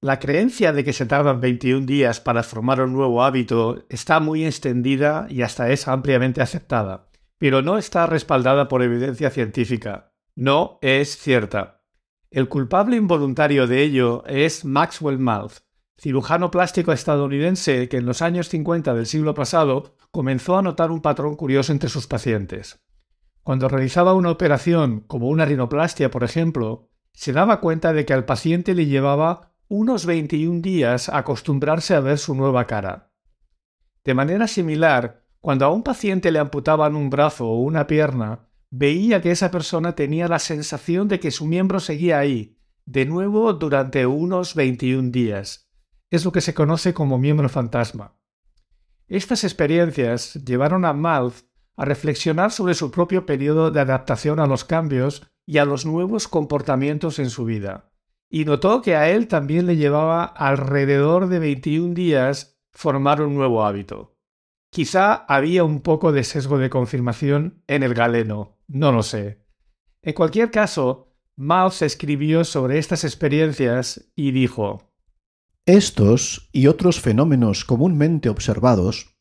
La creencia de que se tardan 21 días para formar un nuevo hábito está muy extendida y hasta es ampliamente aceptada, pero no está respaldada por evidencia científica. No es cierta. El culpable involuntario de ello es Maxwell Mouth, cirujano plástico estadounidense que en los años 50 del siglo pasado comenzó a notar un patrón curioso entre sus pacientes. Cuando realizaba una operación, como una rinoplastia por ejemplo, se daba cuenta de que al paciente le llevaba unos 21 días acostumbrarse a ver su nueva cara. De manera similar, cuando a un paciente le amputaban un brazo o una pierna, veía que esa persona tenía la sensación de que su miembro seguía ahí, de nuevo durante unos 21 días. Es lo que se conoce como miembro fantasma. Estas experiencias llevaron a Mouth a reflexionar sobre su propio periodo de adaptación a los cambios y a los nuevos comportamientos en su vida, y notó que a él también le llevaba alrededor de 21 días formar un nuevo hábito. Quizá había un poco de sesgo de confirmación en el galeno, no lo sé. En cualquier caso, Miles escribió sobre estas experiencias y dijo Estos y otros fenómenos comúnmente observados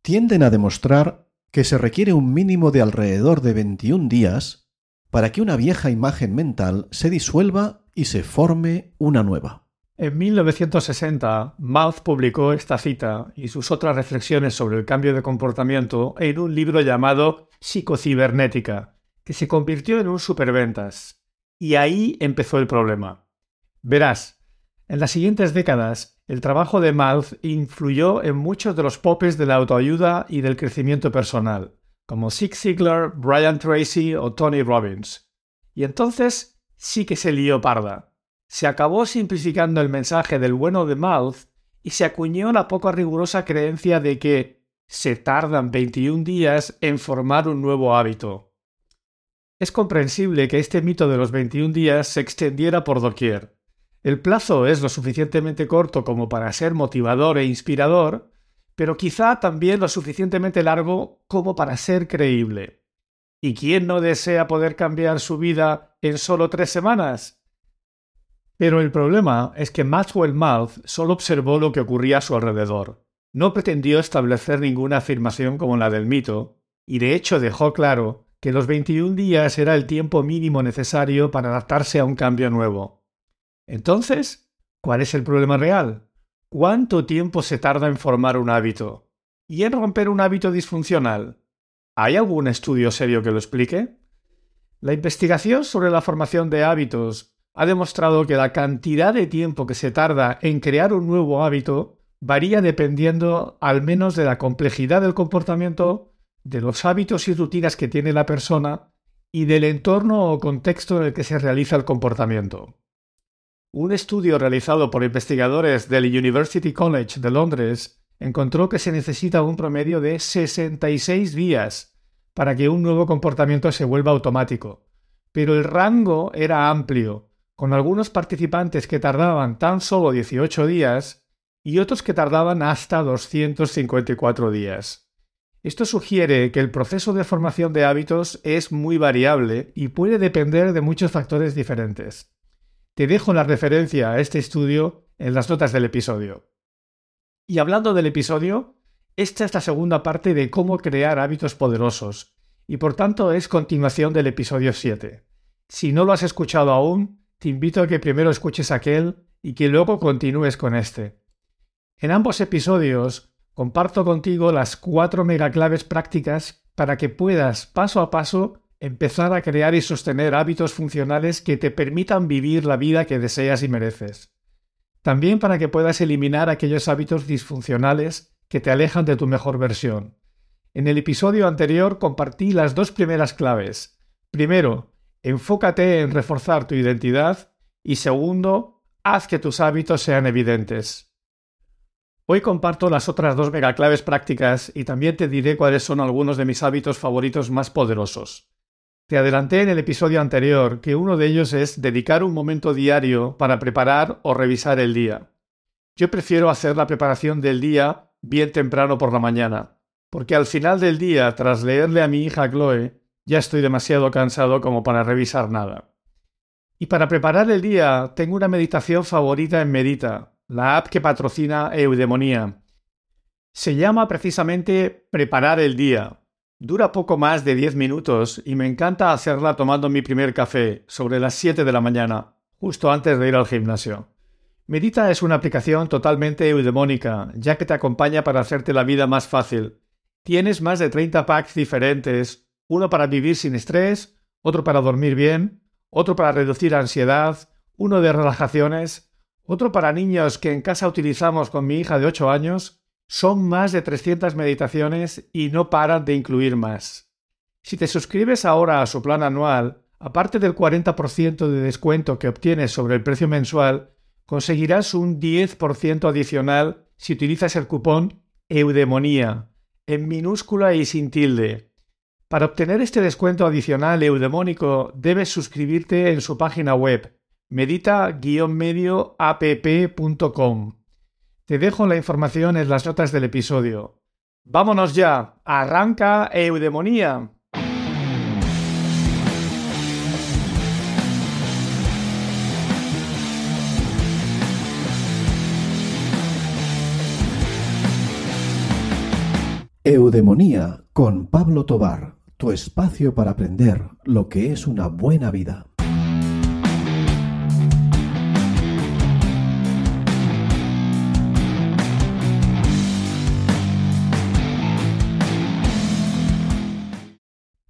tienden a demostrar que se requiere un mínimo de alrededor de 21 días para que una vieja imagen mental se disuelva y se forme una nueva. En 1960, Mouth publicó esta cita y sus otras reflexiones sobre el cambio de comportamiento en un libro llamado Psicocibernética, que se convirtió en un superventas. Y ahí empezó el problema. Verás, en las siguientes décadas, el trabajo de Mouth influyó en muchos de los popes de la autoayuda y del crecimiento personal como Zig Ziglar, Brian Tracy o Tony Robbins. Y entonces sí que se lió parda. Se acabó simplificando el mensaje del bueno de Mouth y se acuñó la poco rigurosa creencia de que se tardan 21 días en formar un nuevo hábito. Es comprensible que este mito de los 21 días se extendiera por doquier. El plazo es lo suficientemente corto como para ser motivador e inspirador, pero quizá también lo suficientemente largo como para ser creíble. ¿Y quién no desea poder cambiar su vida en solo tres semanas? Pero el problema es que Maxwell Mouth solo observó lo que ocurría a su alrededor. No pretendió establecer ninguna afirmación como la del mito, y de hecho dejó claro que los 21 días era el tiempo mínimo necesario para adaptarse a un cambio nuevo. Entonces, ¿cuál es el problema real? ¿Cuánto tiempo se tarda en formar un hábito? ¿Y en romper un hábito disfuncional? ¿Hay algún estudio serio que lo explique? La investigación sobre la formación de hábitos ha demostrado que la cantidad de tiempo que se tarda en crear un nuevo hábito varía dependiendo al menos de la complejidad del comportamiento, de los hábitos y rutinas que tiene la persona y del entorno o contexto en el que se realiza el comportamiento. Un estudio realizado por investigadores del University College de Londres encontró que se necesita un promedio de 66 días para que un nuevo comportamiento se vuelva automático. Pero el rango era amplio, con algunos participantes que tardaban tan solo 18 días y otros que tardaban hasta 254 días. Esto sugiere que el proceso de formación de hábitos es muy variable y puede depender de muchos factores diferentes. Te dejo la referencia a este estudio en las notas del episodio. Y hablando del episodio, esta es la segunda parte de cómo crear hábitos poderosos, y por tanto es continuación del episodio 7. Si no lo has escuchado aún, te invito a que primero escuches aquel y que luego continúes con este. En ambos episodios comparto contigo las cuatro megaclaves prácticas para que puedas paso a paso empezar a crear y sostener hábitos funcionales que te permitan vivir la vida que deseas y mereces. También para que puedas eliminar aquellos hábitos disfuncionales que te alejan de tu mejor versión. En el episodio anterior compartí las dos primeras claves. Primero, enfócate en reforzar tu identidad y segundo, haz que tus hábitos sean evidentes. Hoy comparto las otras dos megaclaves prácticas y también te diré cuáles son algunos de mis hábitos favoritos más poderosos. Te adelanté en el episodio anterior que uno de ellos es dedicar un momento diario para preparar o revisar el día. Yo prefiero hacer la preparación del día bien temprano por la mañana, porque al final del día, tras leerle a mi hija Chloe, ya estoy demasiado cansado como para revisar nada. Y para preparar el día, tengo una meditación favorita en Medita, la app que patrocina Eudemonía. Se llama precisamente Preparar el día. Dura poco más de 10 minutos y me encanta hacerla tomando mi primer café, sobre las 7 de la mañana, justo antes de ir al gimnasio. Medita es una aplicación totalmente eudemónica, ya que te acompaña para hacerte la vida más fácil. Tienes más de 30 packs diferentes, uno para vivir sin estrés, otro para dormir bien, otro para reducir ansiedad, uno de relajaciones, otro para niños que en casa utilizamos con mi hija de 8 años, son más de 300 meditaciones y no paran de incluir más. Si te suscribes ahora a su plan anual, aparte del 40% de descuento que obtienes sobre el precio mensual, conseguirás un 10% adicional si utilizas el cupón Eudemonía, en minúscula y sin tilde. Para obtener este descuento adicional eudemónico debes suscribirte en su página web medita-medioapp.com. Te dejo la información en las notas del episodio. ¡Vámonos ya! ¡Arranca Eudemonía! Eudemonía con Pablo Tobar tu espacio para aprender lo que es una buena vida.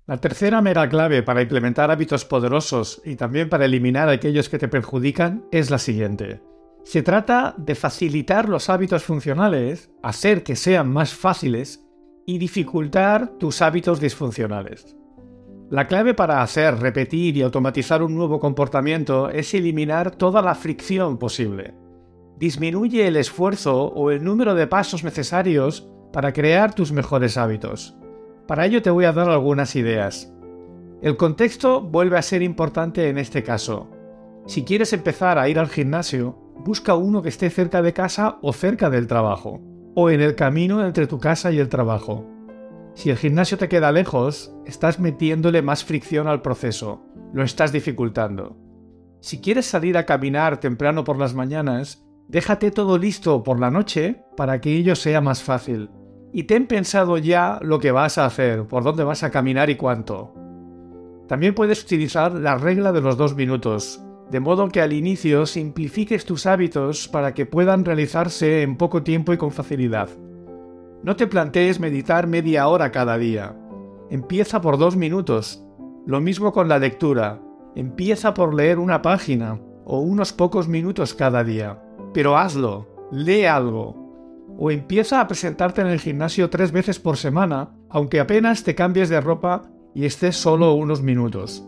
La tercera mera clave para implementar hábitos poderosos y también para eliminar aquellos que te perjudican es la siguiente. Se trata de facilitar los hábitos funcionales, hacer que sean más fáciles y dificultar tus hábitos disfuncionales. La clave para hacer, repetir y automatizar un nuevo comportamiento es eliminar toda la fricción posible. Disminuye el esfuerzo o el número de pasos necesarios para crear tus mejores hábitos. Para ello te voy a dar algunas ideas. El contexto vuelve a ser importante en este caso. Si quieres empezar a ir al gimnasio, busca uno que esté cerca de casa o cerca del trabajo o en el camino entre tu casa y el trabajo. Si el gimnasio te queda lejos, estás metiéndole más fricción al proceso, lo estás dificultando. Si quieres salir a caminar temprano por las mañanas, déjate todo listo por la noche para que ello sea más fácil. Y ten pensado ya lo que vas a hacer, por dónde vas a caminar y cuánto. También puedes utilizar la regla de los dos minutos, de modo que al inicio simplifiques tus hábitos para que puedan realizarse en poco tiempo y con facilidad. No te plantees meditar media hora cada día. Empieza por dos minutos. Lo mismo con la lectura. Empieza por leer una página o unos pocos minutos cada día. Pero hazlo, lee algo. O empieza a presentarte en el gimnasio tres veces por semana, aunque apenas te cambies de ropa y estés solo unos minutos.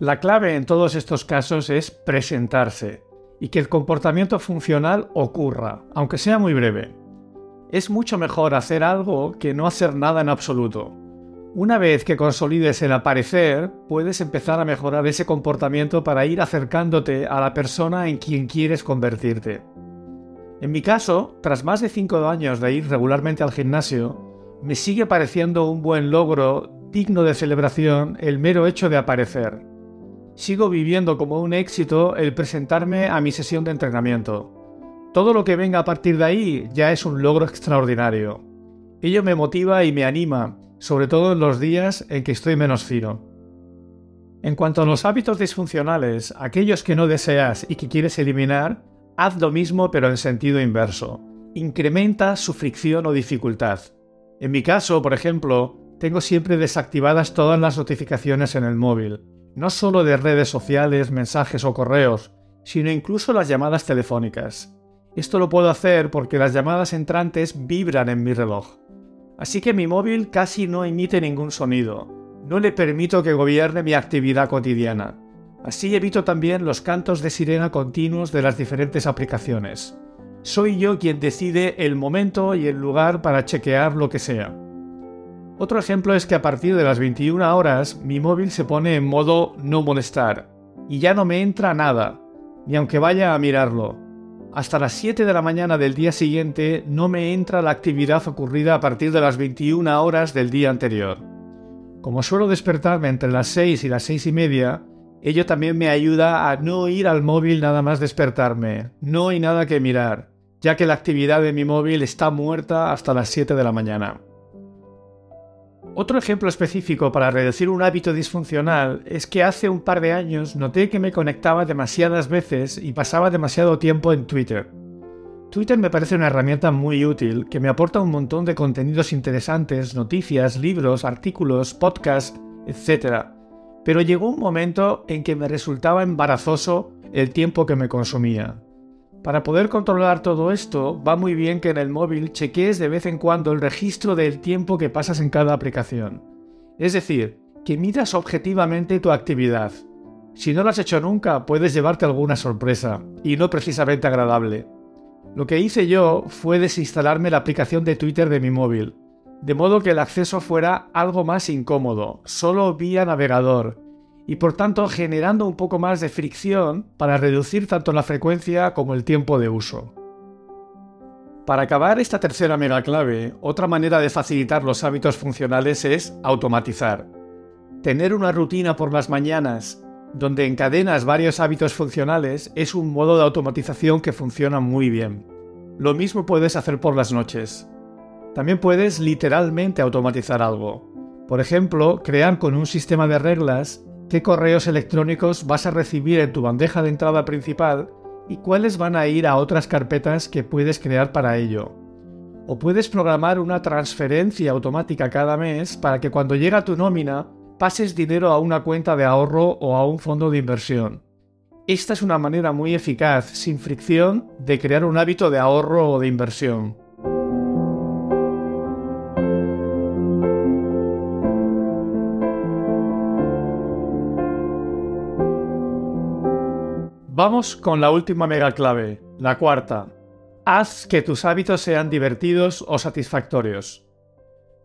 La clave en todos estos casos es presentarse y que el comportamiento funcional ocurra, aunque sea muy breve. Es mucho mejor hacer algo que no hacer nada en absoluto. Una vez que consolides el aparecer, puedes empezar a mejorar ese comportamiento para ir acercándote a la persona en quien quieres convertirte. En mi caso, tras más de 5 años de ir regularmente al gimnasio, me sigue pareciendo un buen logro digno de celebración el mero hecho de aparecer sigo viviendo como un éxito el presentarme a mi sesión de entrenamiento. Todo lo que venga a partir de ahí ya es un logro extraordinario. Ello me motiva y me anima, sobre todo en los días en que estoy menos fino. En cuanto a los hábitos disfuncionales, aquellos que no deseas y que quieres eliminar, haz lo mismo pero en sentido inverso. Incrementa su fricción o dificultad. En mi caso, por ejemplo, tengo siempre desactivadas todas las notificaciones en el móvil no solo de redes sociales, mensajes o correos, sino incluso las llamadas telefónicas. Esto lo puedo hacer porque las llamadas entrantes vibran en mi reloj. Así que mi móvil casi no emite ningún sonido. No le permito que gobierne mi actividad cotidiana. Así evito también los cantos de sirena continuos de las diferentes aplicaciones. Soy yo quien decide el momento y el lugar para chequear lo que sea. Otro ejemplo es que a partir de las 21 horas mi móvil se pone en modo no molestar y ya no me entra nada, ni aunque vaya a mirarlo. Hasta las 7 de la mañana del día siguiente no me entra la actividad ocurrida a partir de las 21 horas del día anterior. Como suelo despertarme entre las 6 y las 6 y media, Ello también me ayuda a no ir al móvil nada más despertarme. No hay nada que mirar, ya que la actividad de mi móvil está muerta hasta las 7 de la mañana. Otro ejemplo específico para reducir un hábito disfuncional es que hace un par de años noté que me conectaba demasiadas veces y pasaba demasiado tiempo en Twitter. Twitter me parece una herramienta muy útil que me aporta un montón de contenidos interesantes, noticias, libros, artículos, podcasts, etc. Pero llegó un momento en que me resultaba embarazoso el tiempo que me consumía. Para poder controlar todo esto, va muy bien que en el móvil chequees de vez en cuando el registro del tiempo que pasas en cada aplicación. Es decir, que miras objetivamente tu actividad. Si no lo has hecho nunca, puedes llevarte alguna sorpresa, y no precisamente agradable. Lo que hice yo fue desinstalarme la aplicación de Twitter de mi móvil, de modo que el acceso fuera algo más incómodo, solo vía navegador, y por tanto generando un poco más de fricción para reducir tanto la frecuencia como el tiempo de uso. Para acabar esta tercera mega clave, otra manera de facilitar los hábitos funcionales es automatizar. Tener una rutina por las mañanas donde encadenas varios hábitos funcionales es un modo de automatización que funciona muy bien. Lo mismo puedes hacer por las noches. También puedes literalmente automatizar algo. Por ejemplo, crear con un sistema de reglas qué correos electrónicos vas a recibir en tu bandeja de entrada principal y cuáles van a ir a otras carpetas que puedes crear para ello. O puedes programar una transferencia automática cada mes para que cuando llega tu nómina pases dinero a una cuenta de ahorro o a un fondo de inversión. Esta es una manera muy eficaz, sin fricción, de crear un hábito de ahorro o de inversión. Vamos con la última mega clave, la cuarta. Haz que tus hábitos sean divertidos o satisfactorios.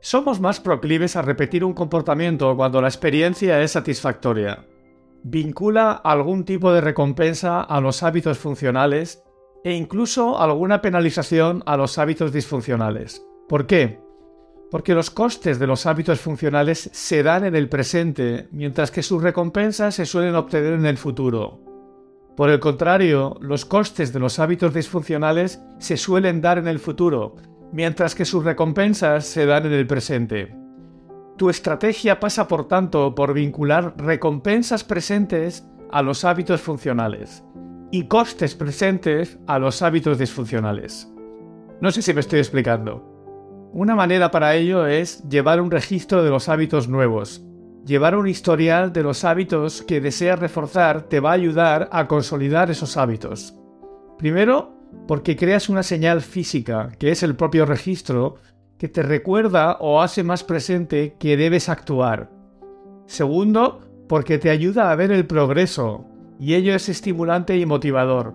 Somos más proclives a repetir un comportamiento cuando la experiencia es satisfactoria. Vincula algún tipo de recompensa a los hábitos funcionales e incluso alguna penalización a los hábitos disfuncionales. ¿Por qué? Porque los costes de los hábitos funcionales se dan en el presente, mientras que sus recompensas se suelen obtener en el futuro. Por el contrario, los costes de los hábitos disfuncionales se suelen dar en el futuro, mientras que sus recompensas se dan en el presente. Tu estrategia pasa, por tanto, por vincular recompensas presentes a los hábitos funcionales y costes presentes a los hábitos disfuncionales. No sé si me estoy explicando. Una manera para ello es llevar un registro de los hábitos nuevos. Llevar un historial de los hábitos que deseas reforzar te va a ayudar a consolidar esos hábitos. Primero, porque creas una señal física, que es el propio registro, que te recuerda o hace más presente que debes actuar. Segundo, porque te ayuda a ver el progreso, y ello es estimulante y motivador.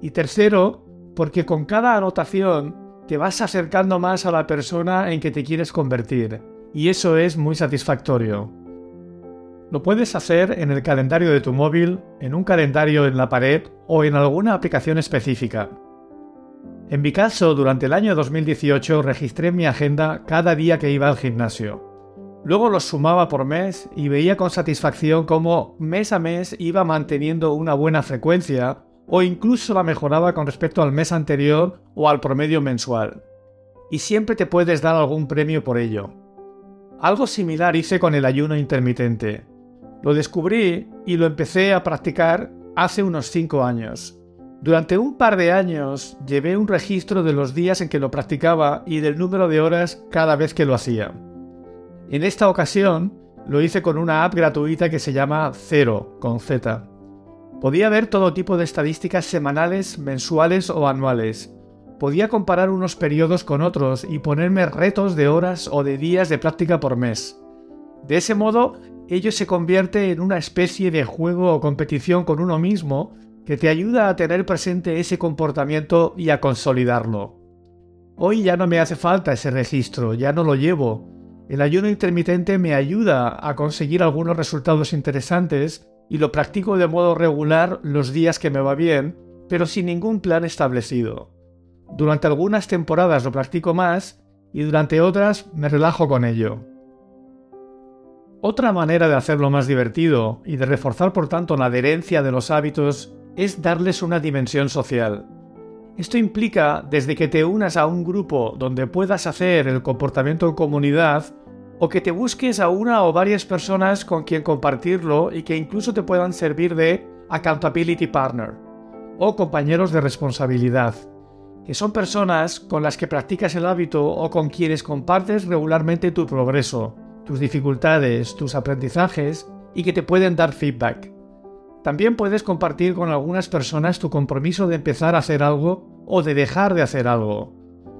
Y tercero, porque con cada anotación te vas acercando más a la persona en que te quieres convertir, y eso es muy satisfactorio. Lo puedes hacer en el calendario de tu móvil, en un calendario en la pared o en alguna aplicación específica. En mi caso, durante el año 2018 registré mi agenda cada día que iba al gimnasio. Luego los sumaba por mes y veía con satisfacción cómo mes a mes iba manteniendo una buena frecuencia o incluso la mejoraba con respecto al mes anterior o al promedio mensual. Y siempre te puedes dar algún premio por ello. Algo similar hice con el ayuno intermitente. Lo descubrí y lo empecé a practicar hace unos 5 años. Durante un par de años llevé un registro de los días en que lo practicaba y del número de horas cada vez que lo hacía. En esta ocasión lo hice con una app gratuita que se llama Cero, con Z. Podía ver todo tipo de estadísticas semanales, mensuales o anuales. Podía comparar unos periodos con otros y ponerme retos de horas o de días de práctica por mes. De ese modo, ello se convierte en una especie de juego o competición con uno mismo que te ayuda a tener presente ese comportamiento y a consolidarlo. Hoy ya no me hace falta ese registro, ya no lo llevo. El ayuno intermitente me ayuda a conseguir algunos resultados interesantes y lo practico de modo regular los días que me va bien, pero sin ningún plan establecido. Durante algunas temporadas lo practico más y durante otras me relajo con ello. Otra manera de hacerlo más divertido y de reforzar por tanto la adherencia de los hábitos es darles una dimensión social. Esto implica desde que te unas a un grupo donde puedas hacer el comportamiento en comunidad o que te busques a una o varias personas con quien compartirlo y que incluso te puedan servir de accountability partner o compañeros de responsabilidad, que son personas con las que practicas el hábito o con quienes compartes regularmente tu progreso, tus dificultades, tus aprendizajes y que te pueden dar feedback. También puedes compartir con algunas personas tu compromiso de empezar a hacer algo o de dejar de hacer algo.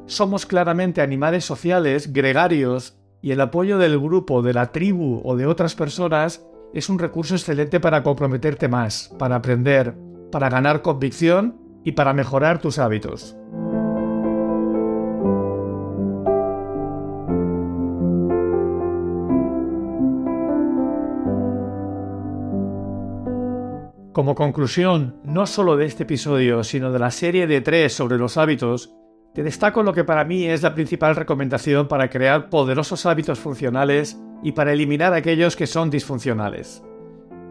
Somos claramente animales sociales, gregarios, y el apoyo del grupo, de la tribu o de otras personas es un recurso excelente para comprometerte más, para aprender, para ganar convicción y para mejorar tus hábitos. Como conclusión, no solo de este episodio, sino de la serie de tres sobre los hábitos, te destaco lo que para mí es la principal recomendación para crear poderosos hábitos funcionales y para eliminar aquellos que son disfuncionales.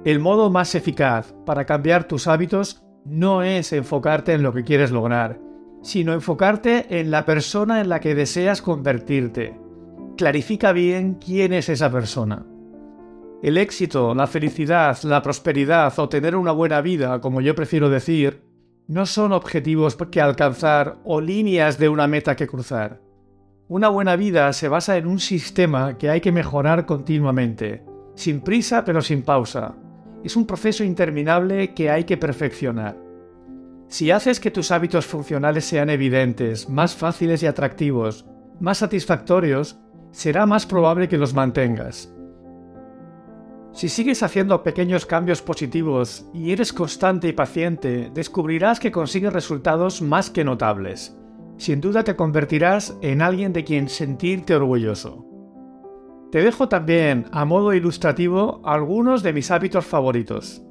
El modo más eficaz para cambiar tus hábitos no es enfocarte en lo que quieres lograr, sino enfocarte en la persona en la que deseas convertirte. Clarifica bien quién es esa persona. El éxito, la felicidad, la prosperidad o tener una buena vida, como yo prefiero decir, no son objetivos que alcanzar o líneas de una meta que cruzar. Una buena vida se basa en un sistema que hay que mejorar continuamente, sin prisa pero sin pausa. Es un proceso interminable que hay que perfeccionar. Si haces que tus hábitos funcionales sean evidentes, más fáciles y atractivos, más satisfactorios, será más probable que los mantengas. Si sigues haciendo pequeños cambios positivos y eres constante y paciente, descubrirás que consigues resultados más que notables. Sin duda te convertirás en alguien de quien sentirte orgulloso. Te dejo también, a modo ilustrativo, algunos de mis hábitos favoritos.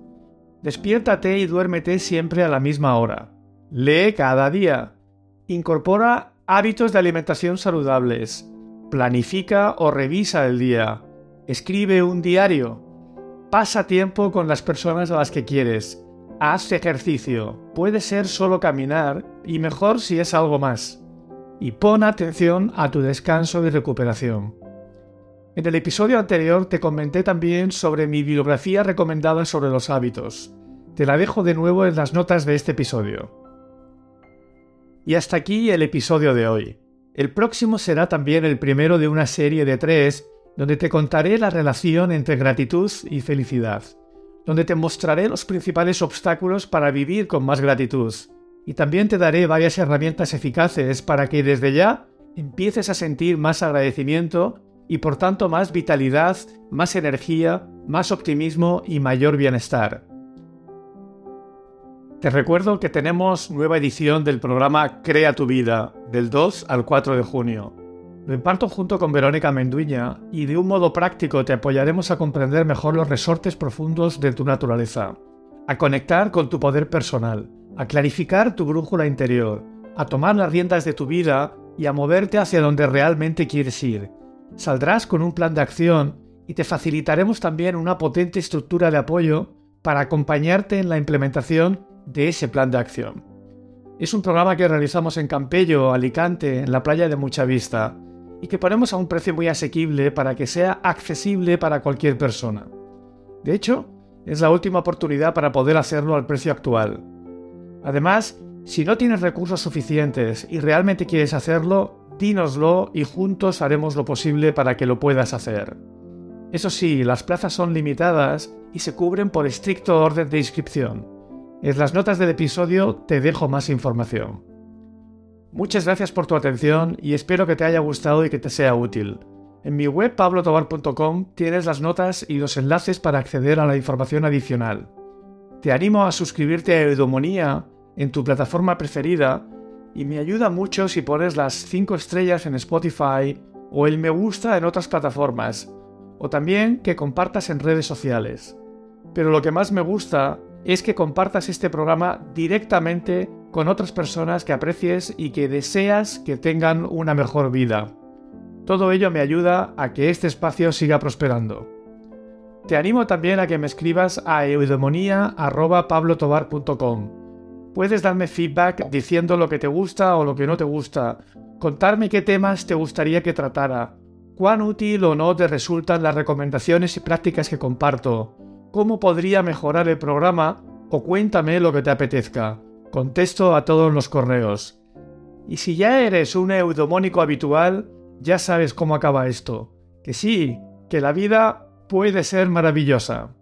Despiértate y duérmete siempre a la misma hora. Lee cada día. Incorpora hábitos de alimentación saludables. Planifica o revisa el día. Escribe un diario. Pasa tiempo con las personas a las que quieres. Haz ejercicio. Puede ser solo caminar y mejor si es algo más. Y pon atención a tu descanso y recuperación. En el episodio anterior te comenté también sobre mi bibliografía recomendada sobre los hábitos. Te la dejo de nuevo en las notas de este episodio. Y hasta aquí el episodio de hoy. El próximo será también el primero de una serie de tres donde te contaré la relación entre gratitud y felicidad, donde te mostraré los principales obstáculos para vivir con más gratitud, y también te daré varias herramientas eficaces para que desde ya empieces a sentir más agradecimiento y por tanto más vitalidad, más energía, más optimismo y mayor bienestar. Te recuerdo que tenemos nueva edición del programa Crea tu vida, del 2 al 4 de junio. Lo imparto junto con Verónica Menduña y de un modo práctico te apoyaremos a comprender mejor los resortes profundos de tu naturaleza, a conectar con tu poder personal, a clarificar tu brújula interior, a tomar las riendas de tu vida y a moverte hacia donde realmente quieres ir. Saldrás con un plan de acción y te facilitaremos también una potente estructura de apoyo para acompañarte en la implementación de ese plan de acción. Es un programa que realizamos en Campello, Alicante, en la playa de Mucha Vista y que ponemos a un precio muy asequible para que sea accesible para cualquier persona. De hecho, es la última oportunidad para poder hacerlo al precio actual. Además, si no tienes recursos suficientes y realmente quieres hacerlo, dínoslo y juntos haremos lo posible para que lo puedas hacer. Eso sí, las plazas son limitadas y se cubren por estricto orden de inscripción. En las notas del episodio te dejo más información. Muchas gracias por tu atención y espero que te haya gustado y que te sea útil. En mi web pablotobar.com tienes las notas y los enlaces para acceder a la información adicional. Te animo a suscribirte a Eudomonía en tu plataforma preferida y me ayuda mucho si pones las 5 estrellas en Spotify o el me gusta en otras plataformas, o también que compartas en redes sociales. Pero lo que más me gusta es que compartas este programa directamente con otras personas que aprecies y que deseas que tengan una mejor vida. Todo ello me ayuda a que este espacio siga prosperando. Te animo también a que me escribas a eudemonía.pablotobar.com. Puedes darme feedback diciendo lo que te gusta o lo que no te gusta, contarme qué temas te gustaría que tratara, cuán útil o no te resultan las recomendaciones y prácticas que comparto, cómo podría mejorar el programa o cuéntame lo que te apetezca. Contesto a todos los correos. Y si ya eres un eudomónico habitual, ya sabes cómo acaba esto. Que sí, que la vida puede ser maravillosa.